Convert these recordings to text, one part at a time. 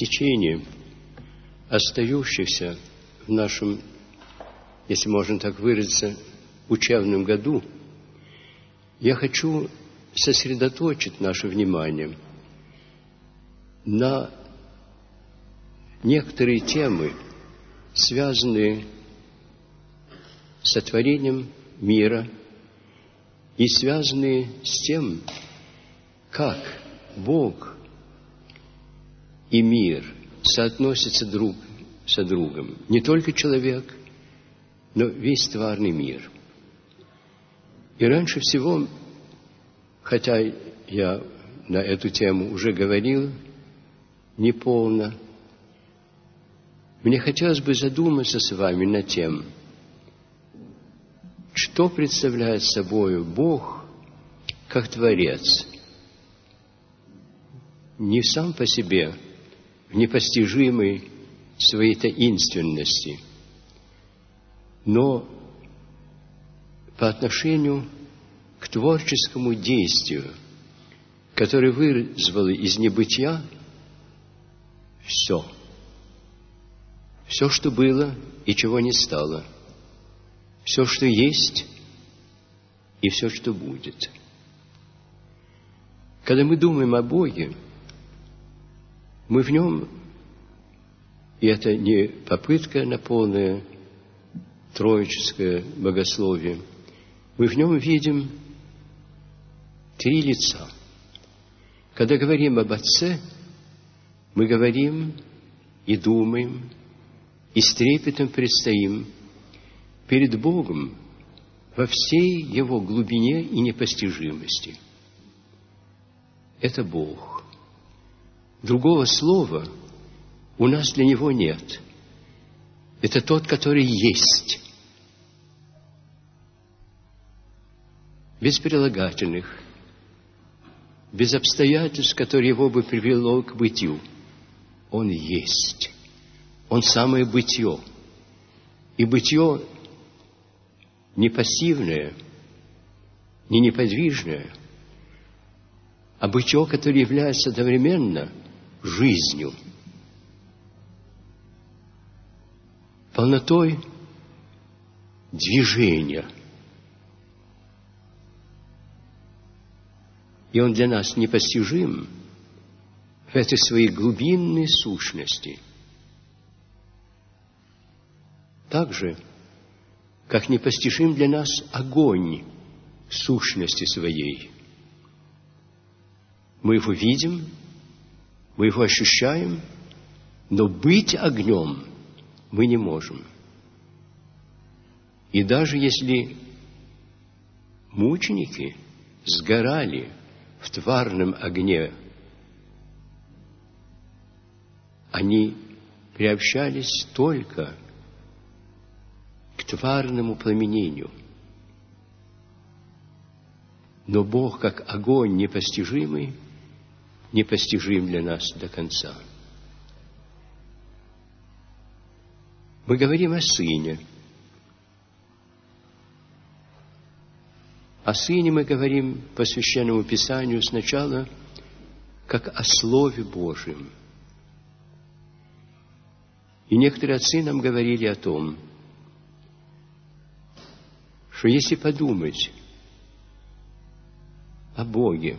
течение остающихся в нашем, если можно так выразиться, учебном году, я хочу сосредоточить наше внимание на некоторые темы, связанные с сотворением мира и связанные с тем, как Бог и мир соотносятся друг со другом. Не только человек, но весь тварный мир. И раньше всего, хотя я на эту тему уже говорил неполно, мне хотелось бы задуматься с вами над тем, что представляет собой Бог как Творец. Не сам по себе, в непостижимой своей таинственности, но по отношению к творческому действию, которое вызвало из небытия все – все, что было и чего не стало, все, что есть и все, что будет. Когда мы думаем о Боге, мы в нем, и это не попытка на полное троическое богословие, мы в нем видим три лица. Когда говорим об Отце, мы говорим и думаем и с трепетом предстоим перед Богом во всей Его глубине и непостижимости. Это Бог. Другого слова у нас для Него нет. Это тот, который есть. Без прилагательных, без обстоятельств, которые Его бы привело к бытию. Он есть. Он самое бытие. И бытие не пассивное, не неподвижное, а бытие, которое является одновременно жизнью, полнотой движения. И он для нас непостижим в этой своей глубинной сущности – так же, как непостижим для нас огонь сущности своей. Мы его видим, мы его ощущаем, но быть огнем мы не можем. И даже если мученики сгорали в тварном огне, они приобщались только к тварному пламенению. Но Бог, как огонь непостижимый, непостижим для нас до конца. Мы говорим о Сыне. О Сыне мы говорим по Священному Писанию сначала как о Слове Божьем. И некоторые отцы нам говорили о том, что если подумать о Боге,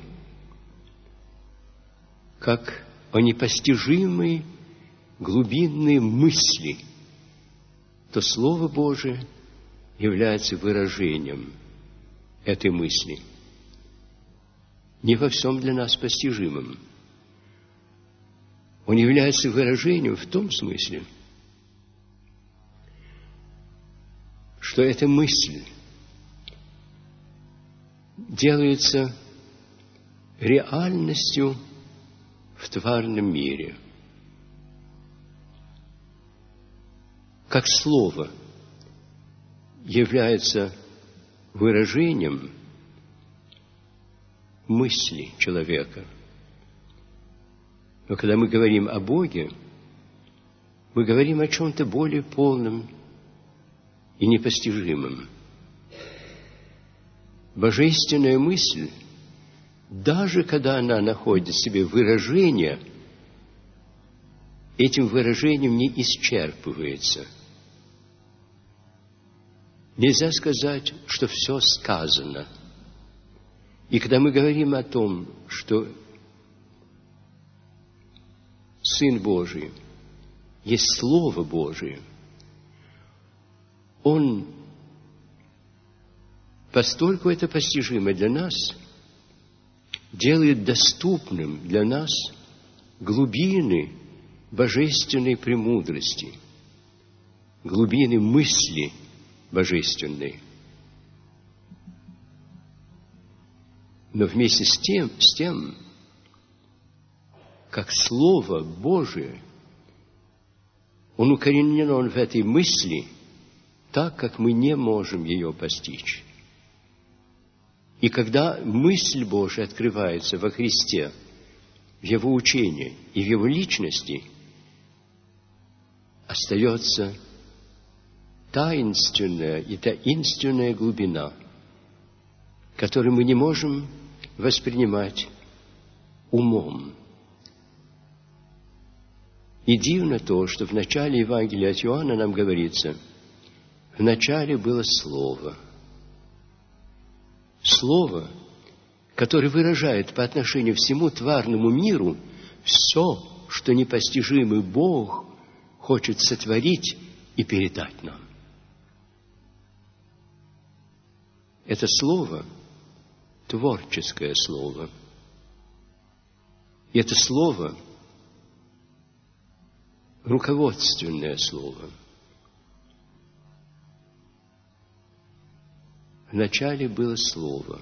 как о непостижимой глубинной мысли, то Слово Божие является выражением этой мысли. Не во всем для нас постижимым. Он является выражением в том смысле, что эта мысль делается реальностью в тварном мире. Как слово является выражением мысли человека. Но когда мы говорим о Боге, мы говорим о чем-то более полном и непостижимом – божественная мысль, даже когда она находит в себе выражение этим выражением не исчерпывается. Нельзя сказать, что все сказано. И когда мы говорим о том, что Сын Божий есть Слово Божие, Он постольку это постижимо для нас, делает доступным для нас глубины божественной премудрости, глубины мысли божественной. Но вместе с тем, с тем как Слово Божие, он укоренен он в этой мысли так, как мы не можем ее постичь. И когда мысль Божия открывается во Христе, в Его учении и в Его личности, остается таинственная и таинственная глубина, которую мы не можем воспринимать умом. И дивно то, что в начале Евангелия от Иоанна нам говорится, в начале было Слово – Слово, которое выражает по отношению всему тварному миру все, что непостижимый Бог хочет сотворить и передать нам. Это слово – творческое слово. И это слово – руководственное слово – Вначале было Слово,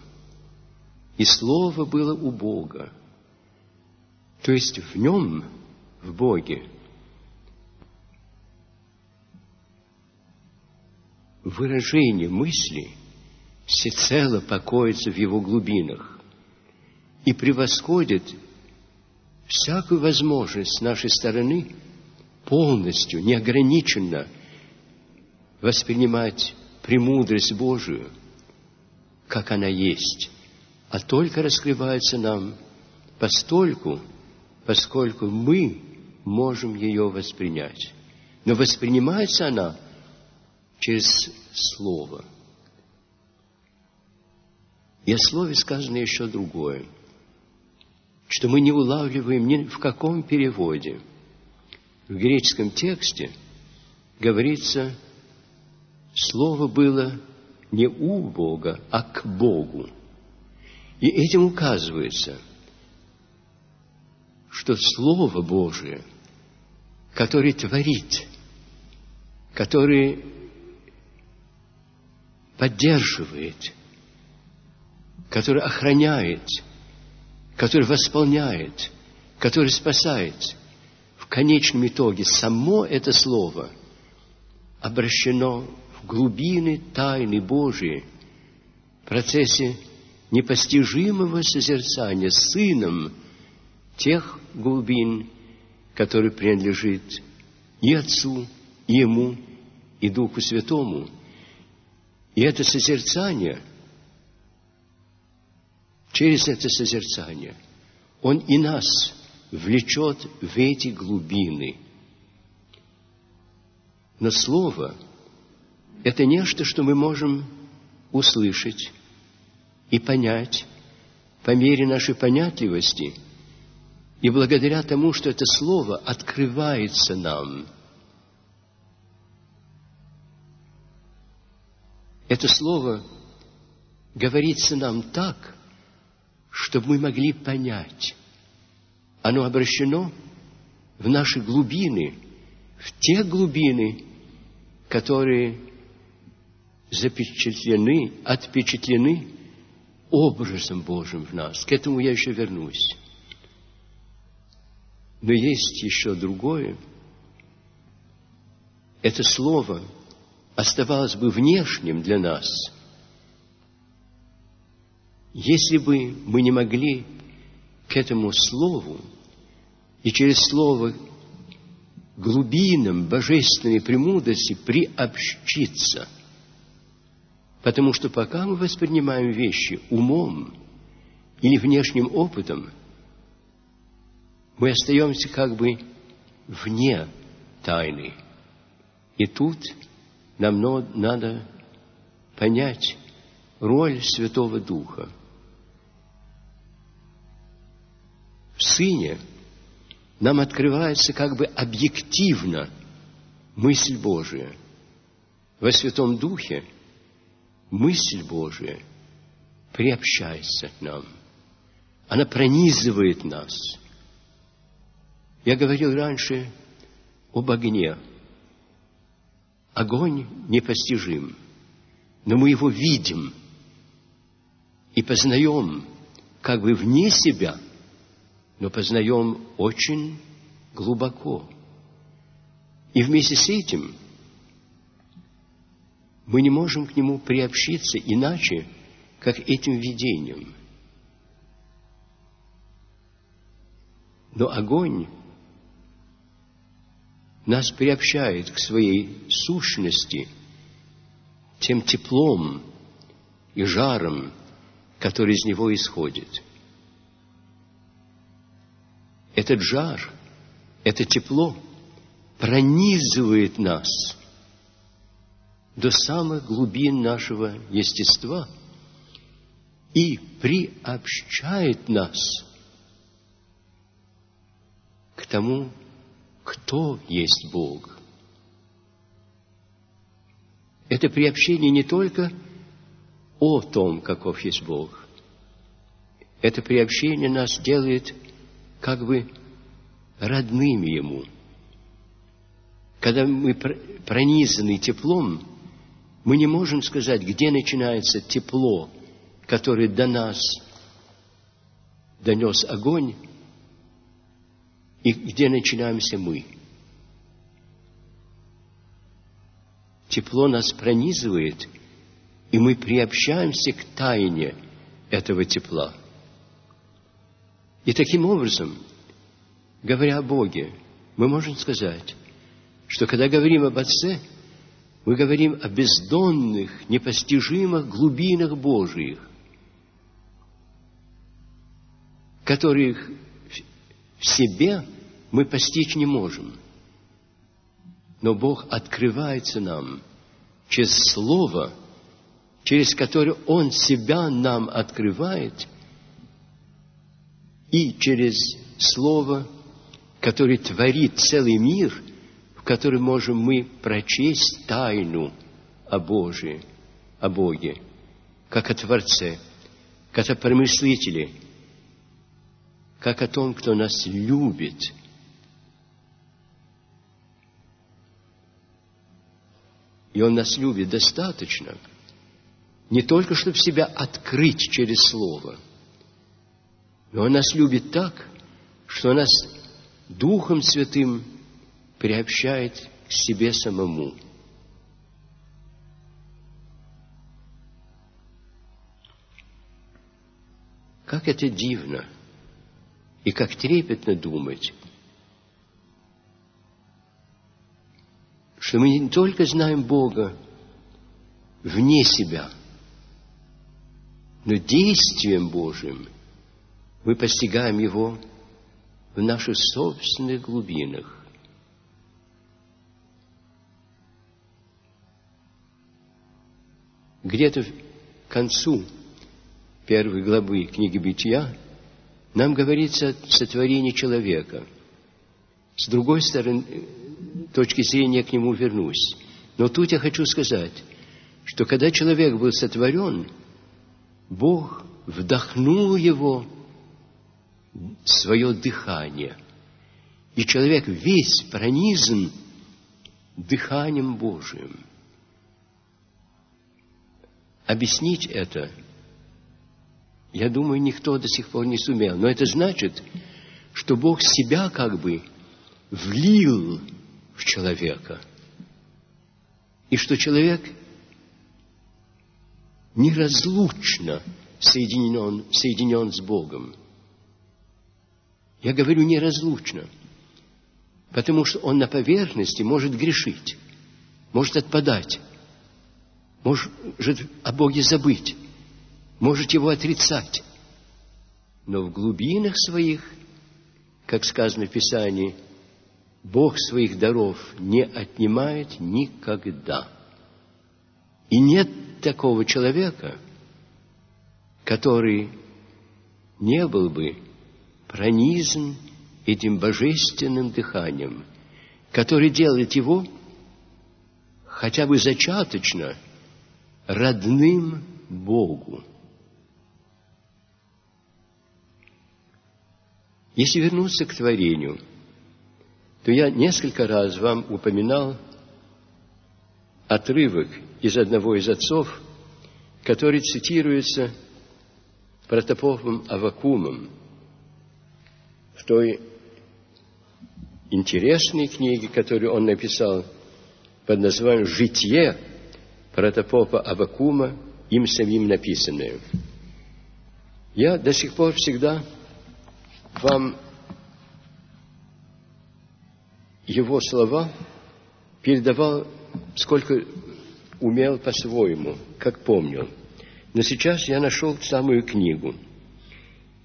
и Слово было у Бога. То есть в Нем, в Боге, выражение мысли всецело покоится в Его глубинах и превосходит всякую возможность с нашей стороны полностью, неограниченно воспринимать премудрость Божию – как она есть, а только раскрывается нам постольку, поскольку мы можем ее воспринять. Но воспринимается она через Слово. И о Слове сказано еще другое, что мы не улавливаем ни в каком переводе. В греческом тексте говорится, Слово было не у Бога, а к Богу. И этим указывается, что Слово Божие, которое творит, которое поддерживает, которое охраняет, которое восполняет, которое спасает, в конечном итоге само это Слово обращено в глубины тайны Божией, в процессе непостижимого созерцания Сыном тех глубин, которые принадлежит и Отцу, и Ему, и Духу Святому. И это созерцание, через это созерцание, Он и нас влечет в эти глубины. Но Слово – это нечто, что мы можем услышать и понять по мере нашей понятливости и благодаря тому, что это слово открывается нам. Это слово говорится нам так, чтобы мы могли понять. Оно обращено в наши глубины, в те глубины, которые запечатлены, отпечатлены образом Божьим в нас. К этому я еще вернусь. Но есть еще другое. Это слово оставалось бы внешним для нас, если бы мы не могли к этому слову и через слово глубинам божественной премудрости приобщиться – Потому что пока мы воспринимаем вещи умом или внешним опытом, мы остаемся как бы вне тайны. И тут нам надо понять роль Святого Духа. В Сыне нам открывается как бы объективно мысль Божия. Во Святом Духе мысль Божия приобщается к нам. Она пронизывает нас. Я говорил раньше об огне. Огонь непостижим, но мы его видим и познаем как бы вне себя, но познаем очень глубоко. И вместе с этим мы не можем к нему приобщиться иначе, как этим видением. Но огонь нас приобщает к своей сущности тем теплом и жаром, который из него исходит. Этот жар, это тепло пронизывает нас до самых глубин нашего естества и приобщает нас к тому, кто есть Бог. Это приобщение не только о том, каков есть Бог. Это приобщение нас делает как бы родными Ему. Когда мы пронизаны теплом, мы не можем сказать, где начинается тепло, которое до нас донес огонь, и где начинаемся мы? Тепло нас пронизывает, и мы приобщаемся к тайне этого тепла. И таким образом, говоря о Боге, мы можем сказать, что когда говорим об Отце, мы говорим о бездонных, непостижимых глубинах Божиих, которых в себе мы постичь не можем. Но Бог открывается нам через Слово, через которое Он себя нам открывает, и через Слово, которое творит целый мир, в котором можем мы прочесть тайну о Божии, о Боге, как о Творце, как о промыслителе – как о том, кто нас любит. И Он нас любит достаточно, не только чтобы себя открыть через Слово, но Он нас любит так, что нас Духом Святым приобщает к себе самому. Как это дивно – и как трепетно думать, что мы не только знаем Бога вне себя, но действием Божьим мы постигаем Его в наших собственных глубинах. Где-то к концу первой главы книги Бытия – нам говорится о сотворении человека. С другой стороны, точки зрения к нему вернусь. Но тут я хочу сказать, что когда человек был сотворен, Бог вдохнул его свое дыхание. И человек весь пронизан дыханием Божиим. Объяснить это – я думаю, никто до сих пор не сумел. Но это значит, что Бог себя как бы влил в человека. И что человек неразлучно соединен, соединен с Богом. Я говорю неразлучно, потому что он на поверхности может грешить, может отпадать, может о Боге забыть может его отрицать. Но в глубинах своих, как сказано в Писании, Бог своих даров не отнимает никогда. И нет такого человека, который не был бы пронизан этим божественным дыханием, который делает его хотя бы зачаточно родным Богу. Если вернуться к творению, то я несколько раз вам упоминал отрывок из одного из отцов, который цитируется протопопом Авакумом в той интересной книге, которую он написал под названием «Житие протопопа Авакума, им самим написанное». Я до сих пор всегда вам его слова передавал, сколько умел по-своему, как помнил. Но сейчас я нашел самую книгу.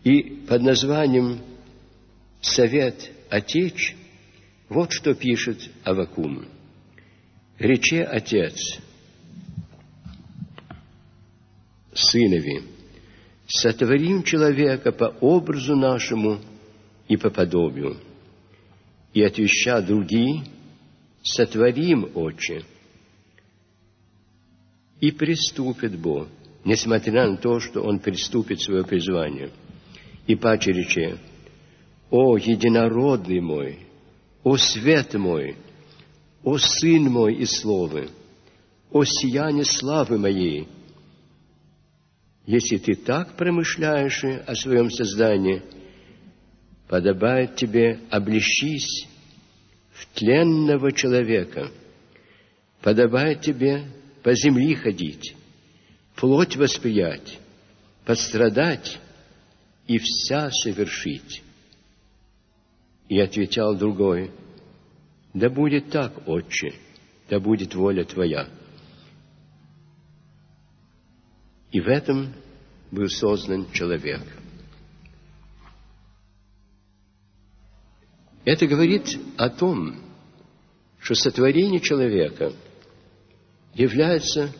И под названием «Совет Отеч» вот что пишет Авакум. «Рече Отец, сынови, сотворим человека по образу нашему и по подобию, и отвеща другие, сотворим, Отче, и приступит Бог, несмотря на то, что Он приступит свое призвание. И паче рече, «О, единородный мой, о, свет мой, о, сын мой и словы, о, сияние славы моей, если ты так промышляешь о своем создании, подобает тебе облещись в тленного человека, подобает тебе по земле ходить, плоть восприять, пострадать и вся совершить. И отвечал другой, да будет так, Отче, да будет воля Твоя. И в этом был создан человек. Это говорит о том, что сотворение человека является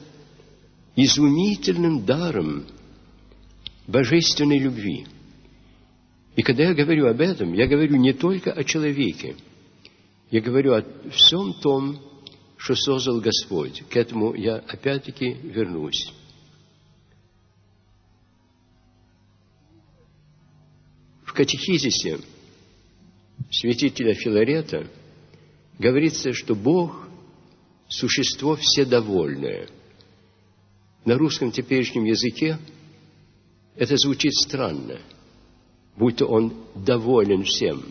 изумительным даром божественной любви. И когда я говорю об этом, я говорю не только о человеке, я говорю о всем том, что создал Господь. К этому я опять-таки вернусь. Катехизисе святителя Филарета говорится, что Бог – существо вседовольное. На русском теперешнем языке это звучит странно, будто он доволен всем.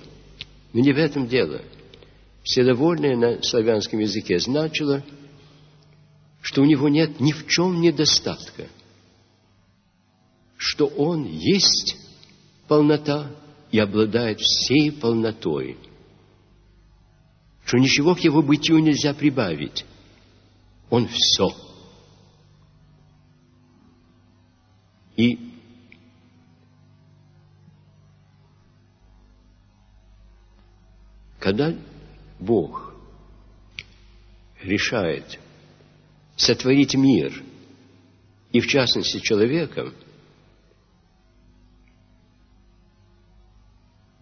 Но не в этом дело. Вседовольное на славянском языке значило, что у него нет ни в чем недостатка, что он есть полнота и обладает всей полнотой, что ничего к его бытию нельзя прибавить. Он все. И когда Бог решает сотворить мир, и в частности человека –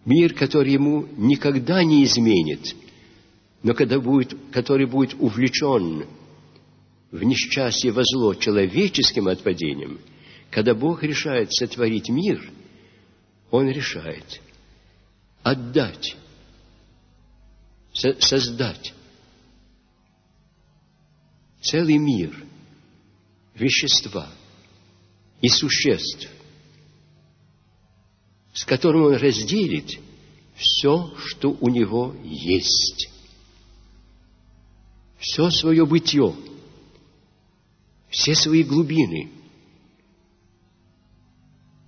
Мир, который ему никогда не изменит, но когда будет, который будет увлечен в несчастье во зло человеческим отпадением, когда Бог решает сотворить мир, Он решает отдать, создать целый мир вещества и существ – с которым он разделит все, что у него есть. Все свое бытие, все свои глубины,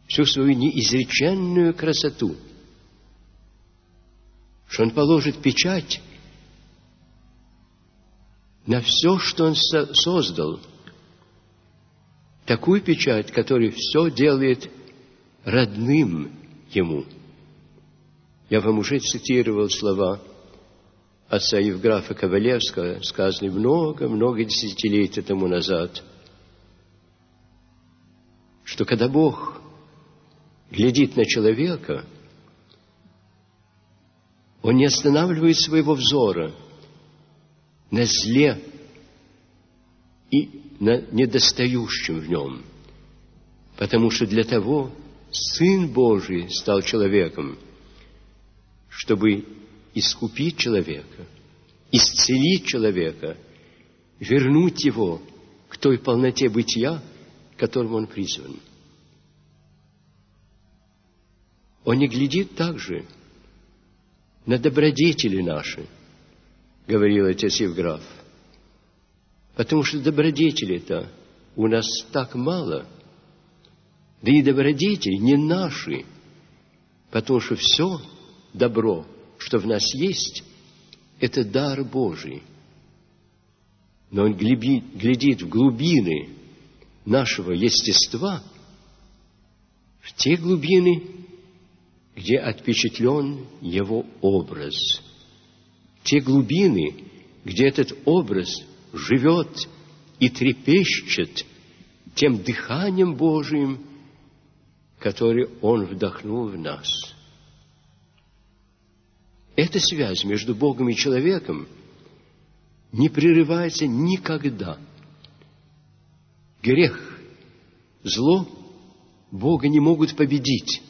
всю свою неизреченную красоту, что он положит печать на все, что он создал, такую печать, которая все делает родным ему. Я вам уже цитировал слова отца Евграфа Ковалевского, сказанный много-много десятилетий тому назад, что когда Бог глядит на человека, Он не останавливает своего взора на зле и на недостающем в нем, потому что для того Сын Божий стал человеком, чтобы искупить человека, исцелить человека, вернуть его к той полноте бытия, к которому он призван. Он не глядит также на добродетели наши, говорил отец Евграф, потому что добродетели-то у нас так мало, да и добродетели не наши, потому что все добро – что в нас есть, это дар Божий. Но Он глядит в глубины нашего естества, в те глубины, где отпечатлен Его образ, те глубины, где этот образ живет и трепещет тем дыханием Божиим, который Он вдохнул в нас – эта связь между Богом и человеком не прерывается никогда. Грех, зло Бога не могут победить.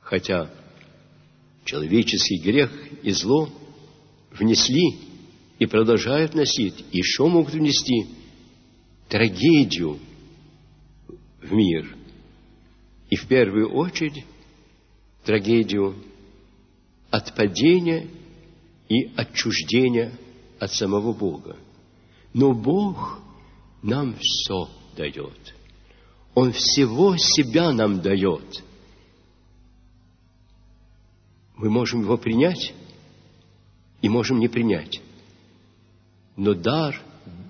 Хотя человеческий грех и зло внесли и продолжают носить, и еще могут внести трагедию в мир. И в первую очередь трагедию от падения и отчуждения от самого Бога. Но Бог нам все дает. Он всего себя нам дает. Мы можем его принять и можем не принять. Но дар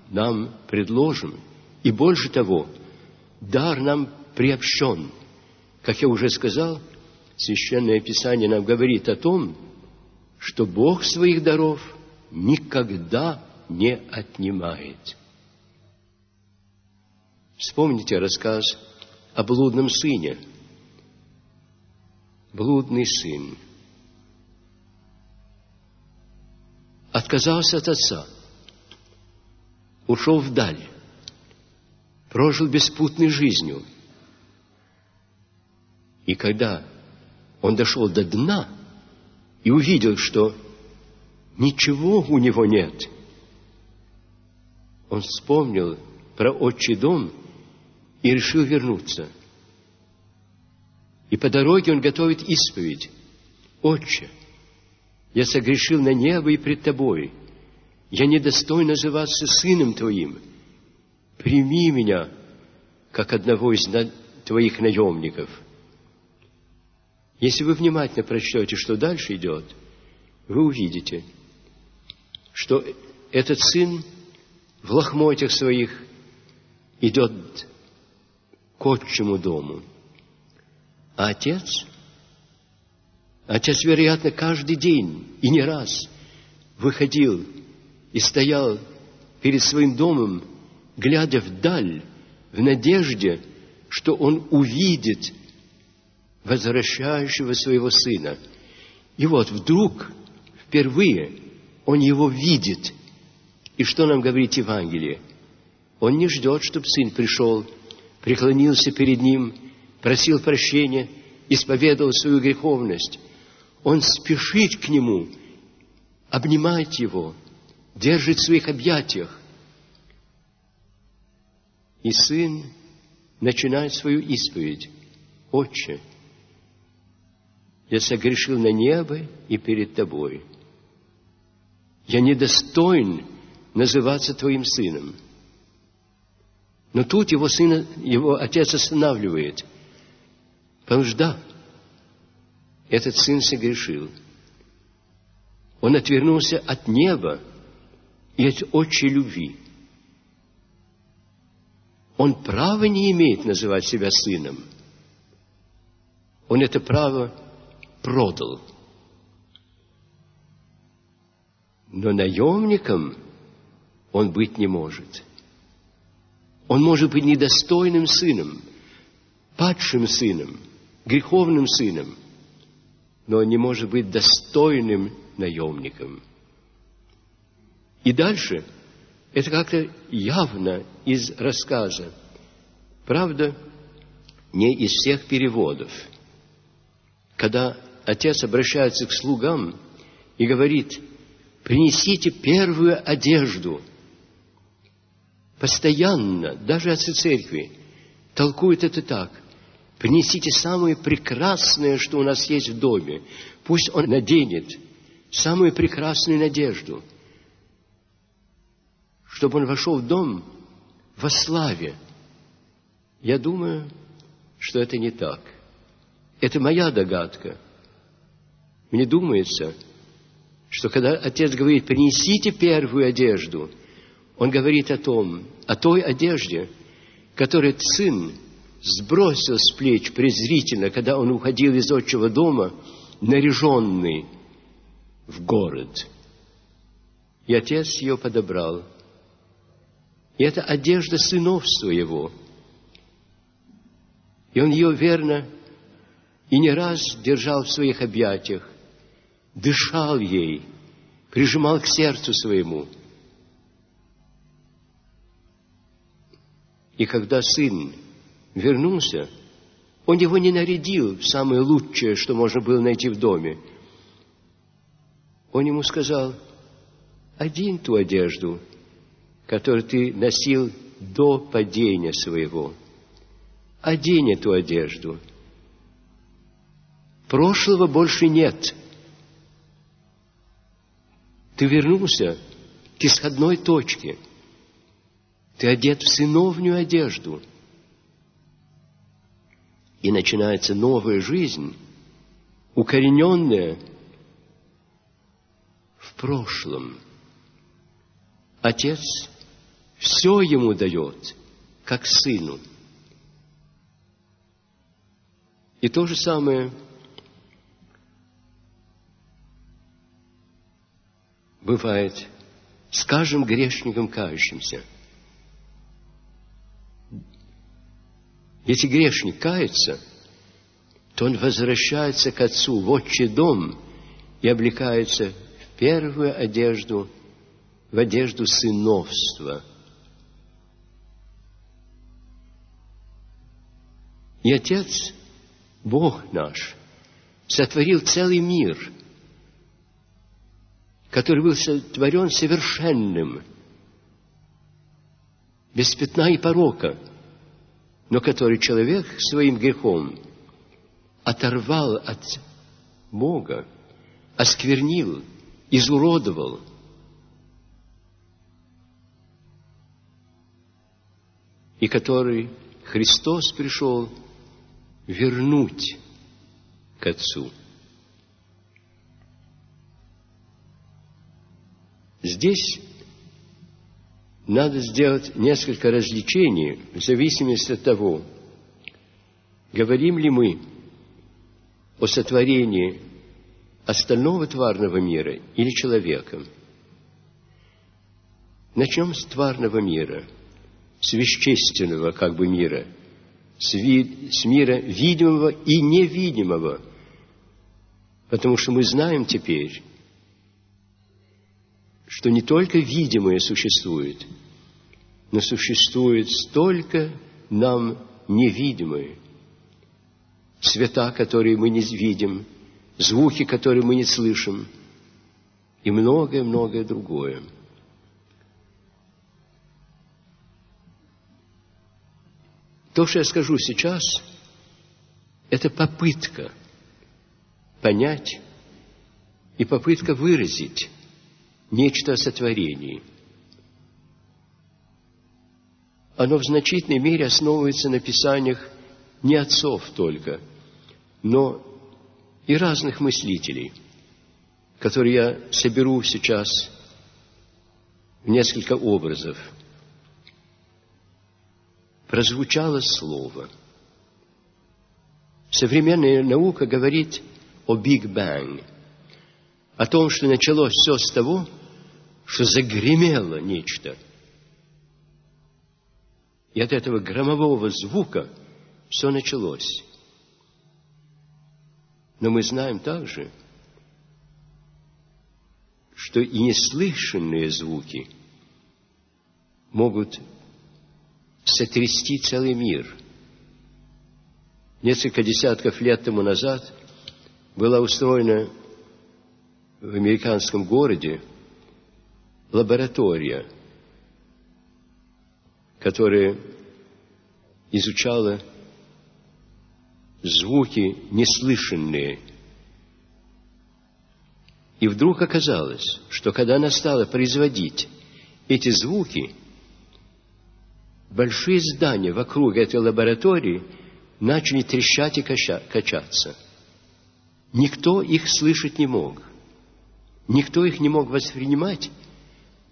нам предложен. И больше того, дар нам приобщен. Как я уже сказал, Священное Писание нам говорит о том, что Бог своих даров никогда не отнимает. Вспомните рассказ о блудном сыне. Блудный сын отказался от отца, ушел вдаль, прожил беспутной жизнью. И когда он дошел до дна и увидел, что ничего у него нет. Он вспомнил про отчий дом и решил вернуться. И по дороге он готовит исповедь. «Отче, я согрешил на небо и пред тобой. Я недостоин называться сыном твоим. Прими меня, как одного из твоих наемников». Если вы внимательно прочтете, что дальше идет, вы увидите, что этот сын в лохмотьях своих идет к отчему дому. А отец, отец, вероятно, каждый день и не раз выходил и стоял перед своим домом, глядя вдаль, в надежде, что он увидит возвращающего своего сына. И вот вдруг, впервые, он его видит. И что нам говорит Евангелие? Он не ждет, чтобы сын пришел, преклонился перед ним, просил прощения, исповедовал свою греховность. Он спешит к нему, обнимает его, держит в своих объятиях. И сын начинает свою исповедь. Отче, я согрешил на небо и перед тобой. Я недостоин называться твоим сыном. Но тут его сына, его отец останавливает. Потому что да, этот сын согрешил. Он отвернулся от неба и от отчей любви. Он права не имеет называть себя сыном. Он это право продал. Но наемником он быть не может. Он может быть недостойным сыном, падшим сыном, греховным сыном, но он не может быть достойным наемником. И дальше это как-то явно из рассказа. Правда, не из всех переводов. Когда отец обращается к слугам и говорит, принесите первую одежду. Постоянно, даже отцы церкви, толкуют это так. Принесите самое прекрасное, что у нас есть в доме. Пусть он наденет самую прекрасную надежду, чтобы он вошел в дом во славе. Я думаю, что это не так. Это моя догадка. Мне думается, что когда отец говорит, принесите первую одежду, он говорит о том, о той одежде, которую сын сбросил с плеч презрительно, когда он уходил из отчего дома, наряженный в город. И отец ее подобрал. И это одежда сыновства его – и он ее верно и не раз держал в своих объятиях, дышал ей, прижимал к сердцу своему. И когда сын вернулся, он его не нарядил в самое лучшее, что можно было найти в доме. Он ему сказал, один ту одежду, которую ты носил до падения своего – одень эту одежду. Прошлого больше нет. Ты вернулся к исходной точке. Ты одет в сыновнюю одежду. И начинается новая жизнь, укорененная в прошлом. Отец все ему дает, как сыну – И то же самое бывает с каждым грешником кающимся. Если грешник кается, то он возвращается к Отцу в отчий дом и облекается в первую одежду, в одежду сыновства. И Отец – Бог наш сотворил целый мир, который был сотворен совершенным, без пятна и порока, но который человек своим грехом оторвал от Бога, осквернил, изуродовал. И который Христос пришел – вернуть к Отцу. Здесь надо сделать несколько развлечений в зависимости от того, говорим ли мы о сотворении остального тварного мира или человека. Начнем с тварного мира, с вещественного как бы мира – с, ви, с мира видимого и невидимого. Потому что мы знаем теперь, что не только видимое существует, но существует столько нам невидимое. Цвета, которые мы не видим, звуки, которые мы не слышим, и многое-многое другое – То, что я скажу сейчас, это попытка понять и попытка выразить нечто о сотворении. Оно в значительной мере основывается на писаниях не отцов только, но и разных мыслителей, которые я соберу сейчас в несколько образов – прозвучало слово. Современная наука говорит о Биг Бang, о том, что началось все с того, что загремело нечто. И от этого громового звука все началось. Но мы знаем также, что и неслышанные звуки могут сотрясти целый мир. Несколько десятков лет тому назад была устроена в американском городе лаборатория, которая изучала звуки неслышанные. И вдруг оказалось, что когда она стала производить эти звуки, большие здания вокруг этой лаборатории начали трещать и качаться. Никто их слышать не мог. Никто их не мог воспринимать,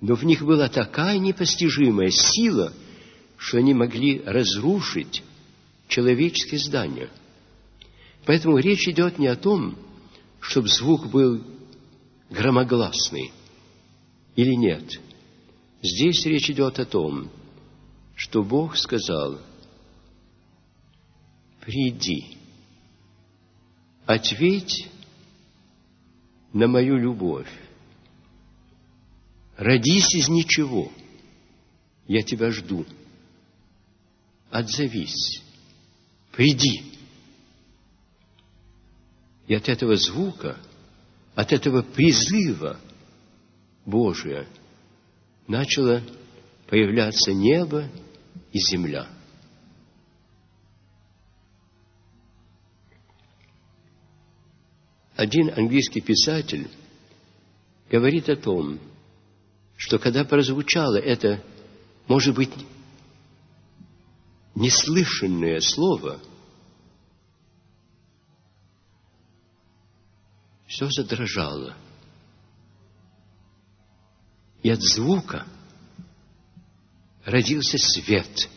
но в них была такая непостижимая сила, что они могли разрушить человеческие здания. Поэтому речь идет не о том, чтобы звук был громогласный или нет. Здесь речь идет о том, что Бог сказал, «Приди, ответь на мою любовь, Родись из ничего. Я тебя жду. Отзовись. Приди. И от этого звука, от этого призыва Божия начало появляться небо и земля. Один английский писатель говорит о том, что когда прозвучало это, может быть, неслышанное слово, все задрожало. И от звука родился свет.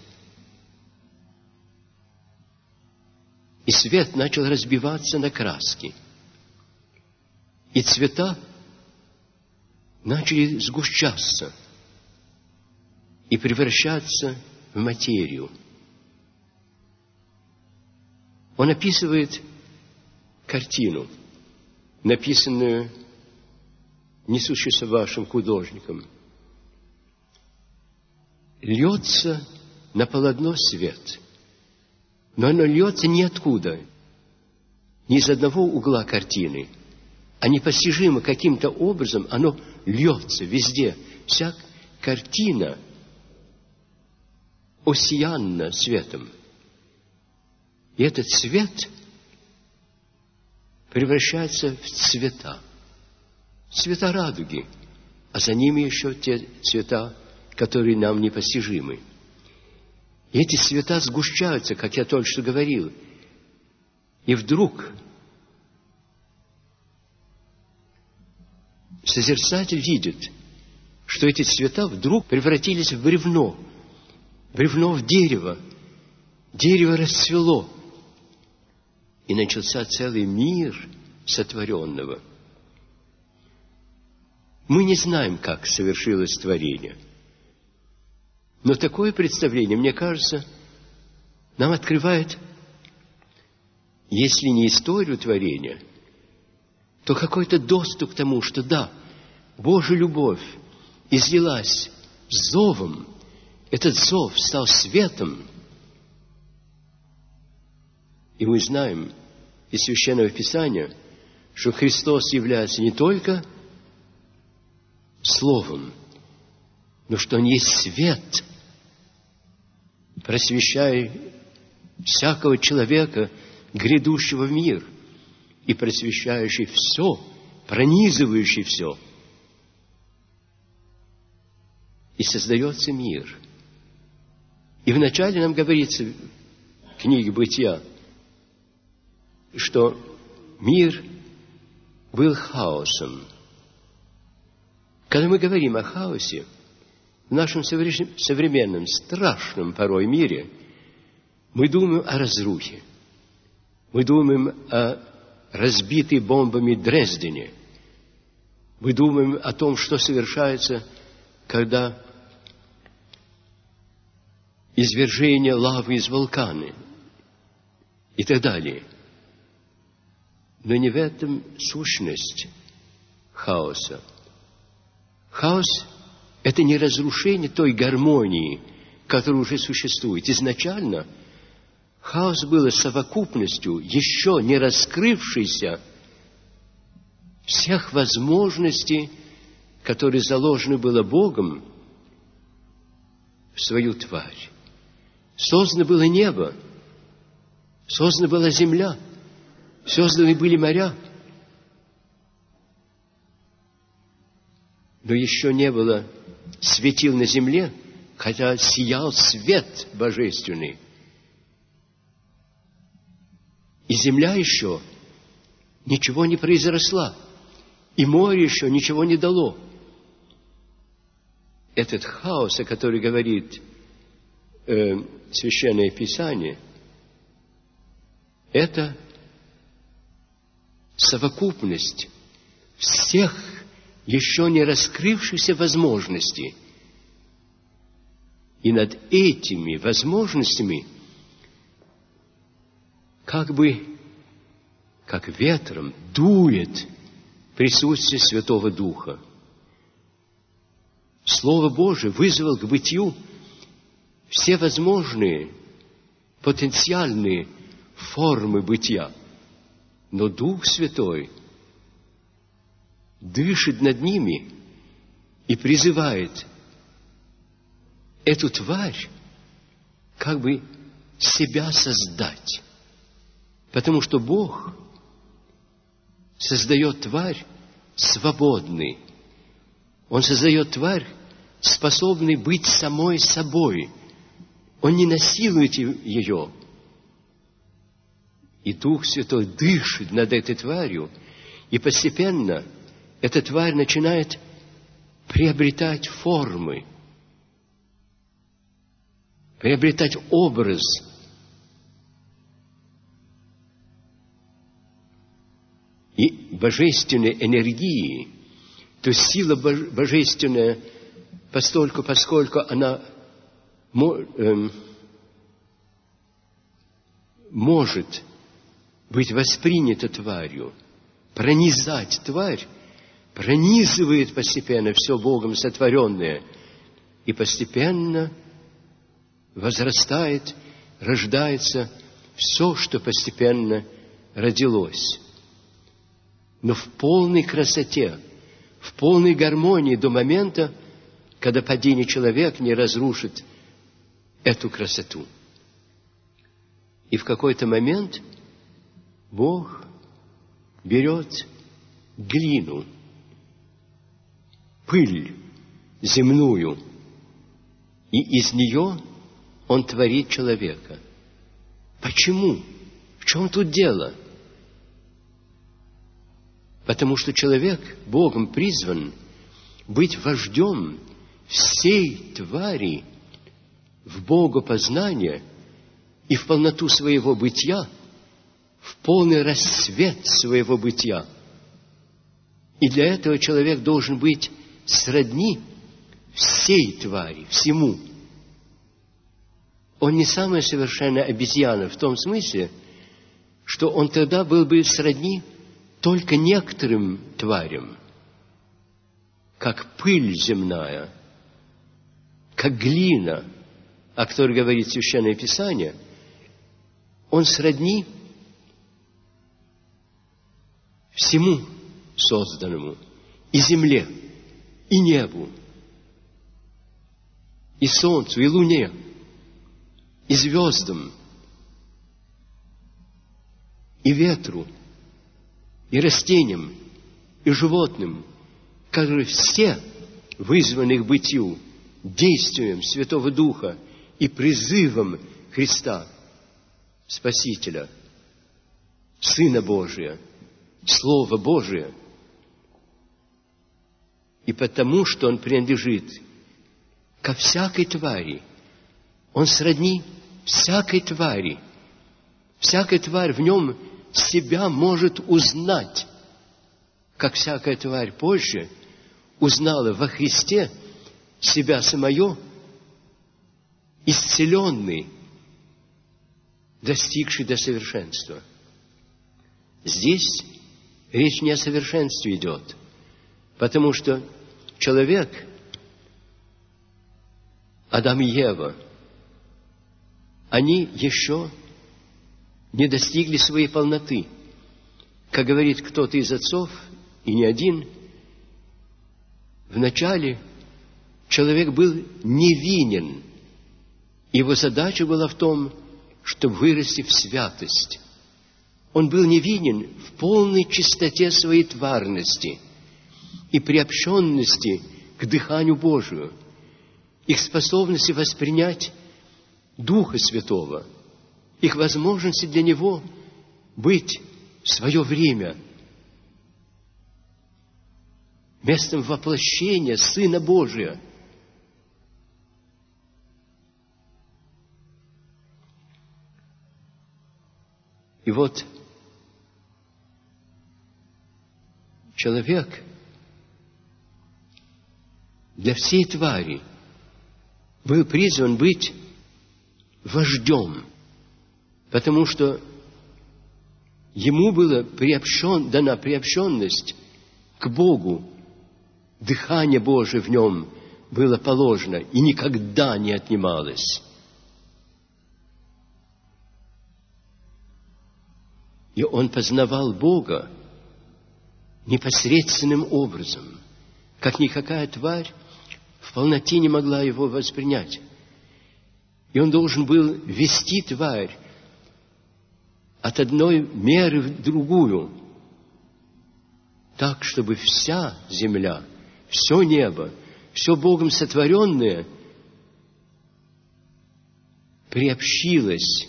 И свет начал разбиваться на краски. И цвета начали сгущаться и превращаться в материю. Он описывает картину, написанную несуществовавшим художником. Льется на полотно свет, но оно льется ниоткуда, ни из одного угла картины – а непостижимо каким-то образом, оно льется везде. Вся картина осиянна светом. И этот свет превращается в цвета. Цвета радуги, а за ними еще те цвета, которые нам непостижимы. И эти цвета сгущаются, как я только что говорил. И вдруг Созерцатель видит, что эти цвета вдруг превратились в бревно, бревно в дерево. Дерево расцвело, и начался целый мир сотворенного. Мы не знаем, как совершилось творение. Но такое представление, мне кажется, нам открывает, если не историю творения – то какой-то доступ к тому, что да, Божья любовь излилась зовом, этот зов стал светом. И мы знаем из Священного Писания, что Христос является не только Словом, но что Он есть свет, просвещая всякого человека, грядущего в мир – и просвещающий все, пронизывающий все. И создается мир. И вначале нам говорится в книге «Бытия», что мир был хаосом. Когда мы говорим о хаосе, в нашем современном, страшном порой мире, мы думаем о разрухе. Мы думаем о разбитый бомбами Дрездене. Мы думаем о том, что совершается, когда извержение лавы из вулкана и так далее. Но не в этом сущность хаоса. Хаос – это не разрушение той гармонии, которая уже существует. Изначально хаос был совокупностью еще не раскрывшейся всех возможностей, которые заложены было Богом в свою тварь. Создано было небо, создана была земля, созданы были моря. Но еще не было светил на земле, хотя сиял свет божественный. И земля еще ничего не произросла. И море еще ничего не дало. Этот хаос, о котором говорит э, Священное Писание, это совокупность всех еще не раскрывшихся возможностей. И над этими возможностями как бы, как ветром дует присутствие Святого Духа. Слово Божие вызвало к бытию все возможные потенциальные формы бытия. Но Дух Святой дышит над ними и призывает эту тварь как бы себя создать. Потому что Бог создает тварь свободной. Он создает тварь, способной быть самой собой. Он не насилует ее. И Дух Святой дышит над этой тварью, и постепенно эта тварь начинает приобретать формы, приобретать образ – и божественной энергии, то сила божественная, постольку, поскольку она эм, может быть воспринята тварью, пронизать тварь, пронизывает постепенно все Богом сотворенное и постепенно возрастает, рождается все, что постепенно родилось но в полной красоте, в полной гармонии до момента, когда падение человека не разрушит эту красоту. И в какой-то момент Бог берет глину, пыль земную, и из нее Он творит человека. Почему? В чем тут дело? Потому что человек Богом призван быть вождем всей твари в Богопознание и в полноту своего бытия, в полный рассвет своего бытия. И для этого человек должен быть сродни всей твари, всему. Он не самая совершенная обезьяна в том смысле, что он тогда был бы сродни только некоторым тварям, как пыль земная, как глина, о которой говорит Священное Писание, он сродни всему созданному, и земле, и небу, и солнцу, и луне, и звездам, и ветру – и растениям, и животным, которые все вызваны к бытию действием Святого Духа и призывом Христа, Спасителя, Сына Божия, Слова Божия. И потому, что Он принадлежит ко всякой твари, Он сродни всякой твари. Всякая тварь в нем себя может узнать как всякая тварь позже, узнала во Христе себя самое, исцеленный, достигший до совершенства. Здесь речь не о совершенстве идет, потому что человек, Адам и Ева, они еще не достигли своей полноты. Как говорит кто-то из отцов, и не один, вначале человек был невинен. Его задача была в том, чтобы вырасти в святость. Он был невинен в полной чистоте своей тварности и приобщенности к дыханию Божию, их способности воспринять Духа Святого, их возможности для Него быть в свое время местом воплощения Сына Божия. И вот человек для всей твари был призван быть вождем, потому что ему была приобщен, дана приобщенность к Богу, дыхание Божие в нем было положено и никогда не отнималось. И он познавал Бога непосредственным образом, как никакая тварь в полноте не могла его воспринять. И он должен был вести тварь от одной меры в другую, так, чтобы вся земля, все небо, все Богом сотворенное приобщилось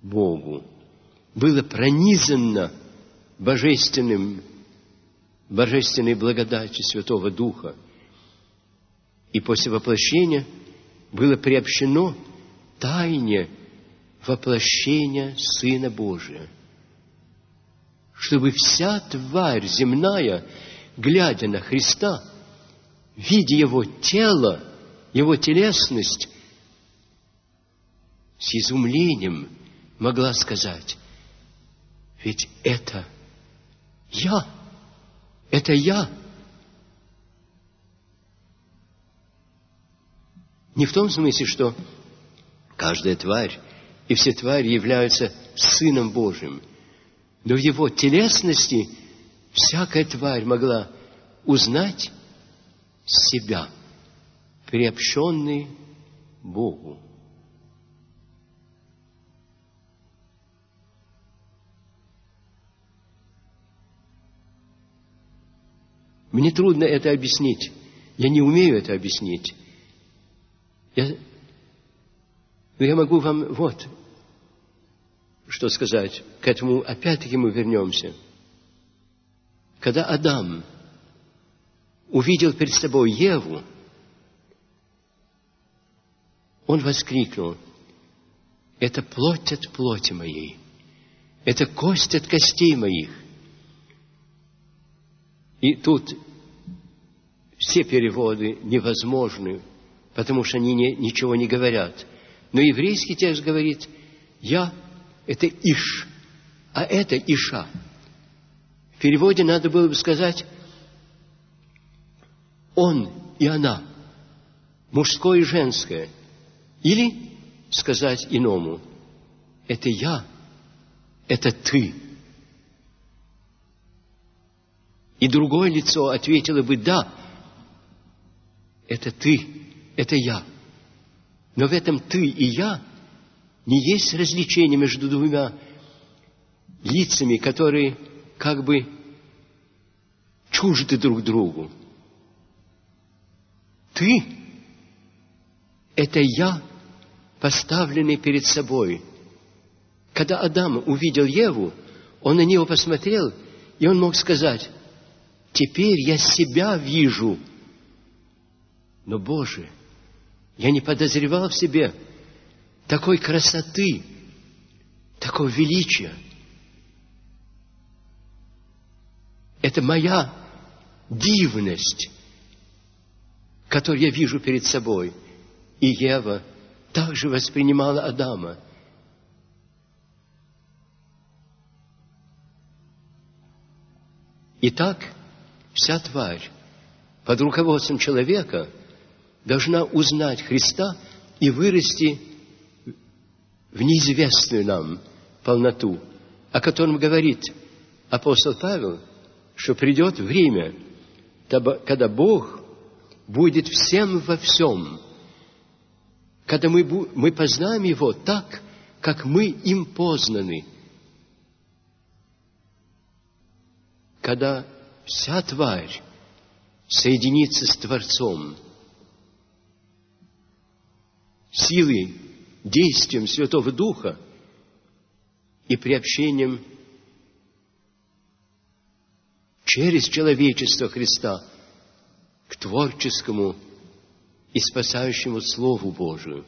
Богу, было пронизано божественным, божественной благодатью Святого Духа. И после воплощения было приобщено тайне воплощения Сына Божия, чтобы вся тварь земная, глядя на Христа, видя Его тело, Его телесность, с изумлением могла сказать, ведь это я, это я. Не в том смысле, что каждая тварь и все твари являются Сыном Божьим. Но в его телесности всякая тварь могла узнать себя, приобщенный Богу. Мне трудно это объяснить. Я не умею это объяснить. Я, но я могу вам вот что сказать. К этому опять-таки мы вернемся. Когда Адам увидел перед собой Еву, он воскликнул, это плоть от плоти моей, это кость от костей моих. И тут все переводы невозможны, потому что они не, ничего не говорят. Но еврейский текст говорит, я – это Иш, а это Иша. В переводе надо было бы сказать он и она, мужское и женское. Или сказать иному, это я, это ты. И другое лицо ответило бы, да, это ты, это я. Но в этом ты и я не есть развлечение между двумя лицами, которые как бы чужды друг другу. Ты – это я, поставленный перед собой. Когда Адам увидел Еву, он на него посмотрел, и он мог сказать, теперь я себя вижу. Но, Боже, я не подозревал в себе такой красоты, такого величия. Это моя дивность, которую я вижу перед собой. И Ева также воспринимала Адама. Итак, вся тварь под руководством человека должна узнать Христа и вырасти в неизвестную нам полноту, о котором говорит апостол Павел, что придет время, когда Бог будет всем во всем, когда мы, мы познаем Его так, как мы им познаны, когда вся тварь соединится с Творцом, силой, действием Святого Духа и приобщением через человечество Христа к творческому и спасающему Слову Божию.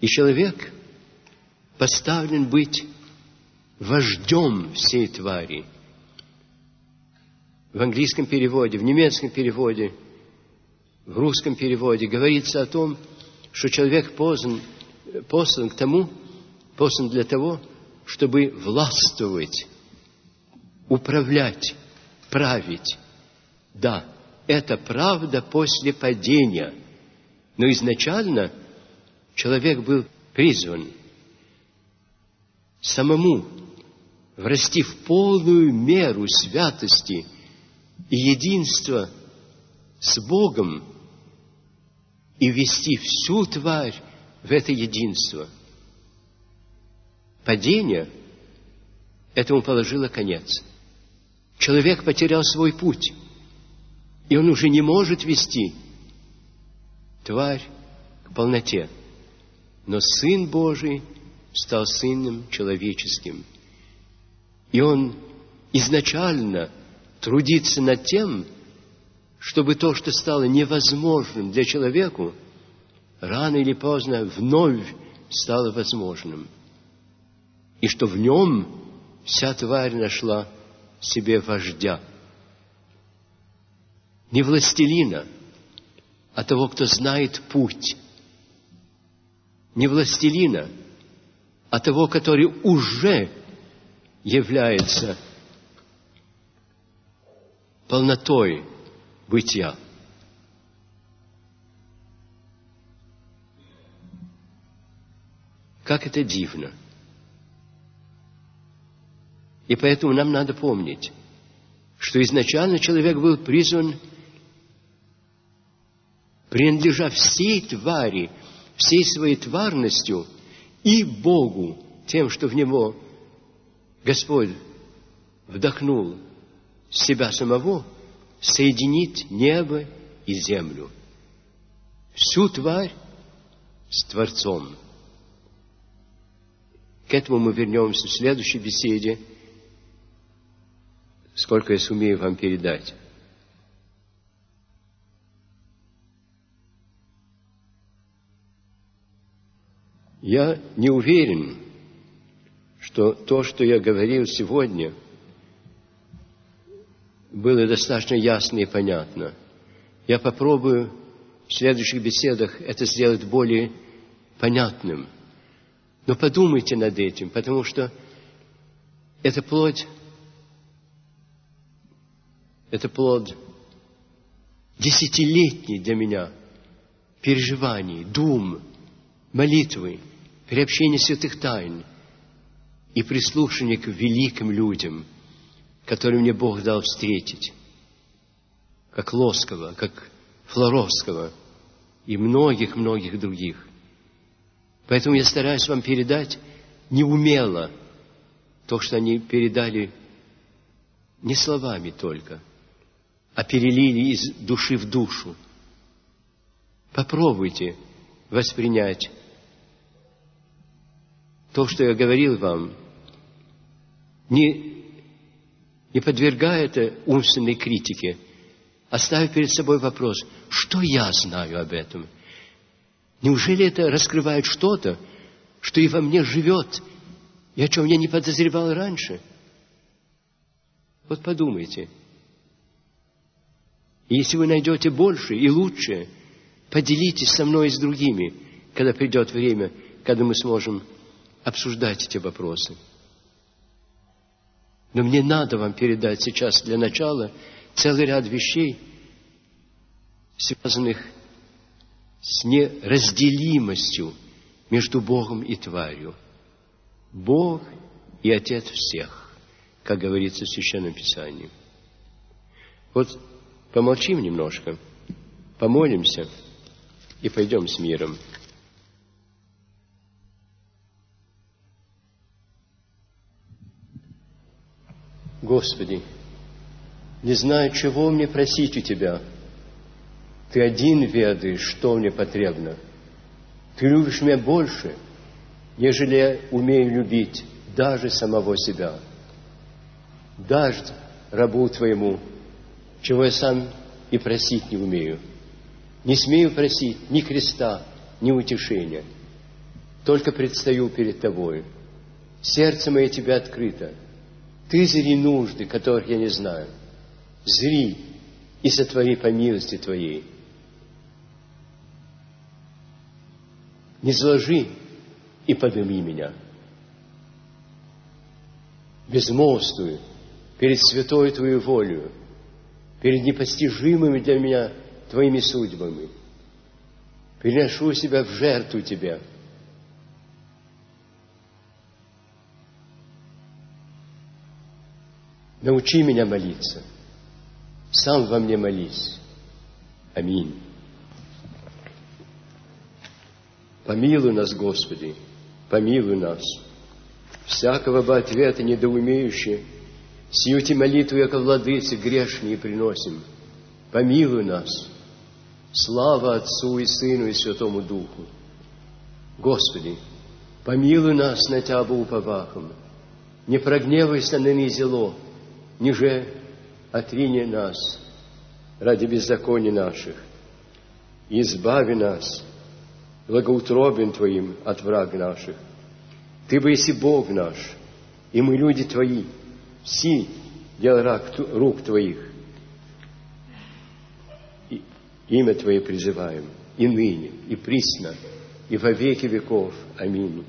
И человек поставлен быть вождем всей твари. В английском переводе, в немецком переводе, в русском переводе говорится о том, что человек послан, послан к тому, послан для того, чтобы властвовать, управлять, править. Да, это правда после падения, но изначально человек был призван самому врасти в полную меру святости и единства с Богом и ввести всю тварь в это единство. Падение этому положило конец. Человек потерял свой путь, и он уже не может вести тварь к полноте. Но Сын Божий стал Сыном человеческим. И Он изначально трудится над тем, чтобы то, что стало невозможным для человека, рано или поздно вновь стало возможным. И что в нем вся тварь нашла себе вождя. Не властелина, а того, кто знает путь. Не властелина, а того, который уже является полнотой бытия. Как это дивно. И поэтому нам надо помнить, что изначально человек был призван, принадлежа всей твари, всей своей тварностью и Богу, тем, что в него Господь вдохнул себя самого – соединит небо и землю, всю тварь с Творцом. К этому мы вернемся в следующей беседе, сколько я сумею вам передать. Я не уверен, что то, что я говорил сегодня – было достаточно ясно и понятно. Я попробую в следующих беседах это сделать более понятным. Но подумайте над этим, потому что это плод, это плод десятилетний для меня переживаний, дум, молитвы, приобщения святых тайн и прислушивания к великим людям – который мне Бог дал встретить, как Лоскова, как Флоровского и многих-многих других. Поэтому я стараюсь вам передать неумело то, что они передали не словами только, а перелили из души в душу. Попробуйте воспринять то, что я говорил вам, не не подвергая это умственной критике, оставив перед собой вопрос, что я знаю об этом? Неужели это раскрывает что-то, что и во мне живет, и о чем я не подозревал раньше? Вот подумайте. Если вы найдете больше и лучше, поделитесь со мной и с другими, когда придет время, когда мы сможем обсуждать эти вопросы. Но мне надо вам передать сейчас для начала целый ряд вещей, связанных с неразделимостью между Богом и тварью. Бог и Отец всех, как говорится в Священном Писании. Вот помолчим немножко, помолимся и пойдем с миром. Господи, не знаю, чего мне просить у Тебя. Ты один ведаешь, что мне потребно. Ты любишь меня больше, нежели я умею любить даже самого себя. Дашь рабу Твоему, чего я сам и просить не умею. Не смею просить ни креста, ни утешения. Только предстаю перед Тобою. Сердце мое Тебе открыто. Ты зри нужды, которых я не знаю. Зри и сотвори по милости Твоей. Не зложи и подыми меня. Безмолвствую перед святой Твою волю, перед непостижимыми для меня Твоими судьбами. Приношу себя в жертву Тебя – Научи меня молиться. Сам во мне молись. Аминь. Помилуй нас, Господи, помилуй нас. Всякого бы ответа недоумеющие, сию те молитву, яко владыцы грешние приносим. Помилуй нас. Слава Отцу и Сыну и Святому Духу. Господи, помилуй нас на Тябу уповахом. Не прогневайся на ныне зело, ниже отрине нас ради беззакония наших. Избави нас, благоутробен Твоим от враг наших. Ты бы если Бог наш, и мы люди Твои, все дела рук Твоих. И имя Твое призываем, и ныне, и присно, и во веки веков. Аминь.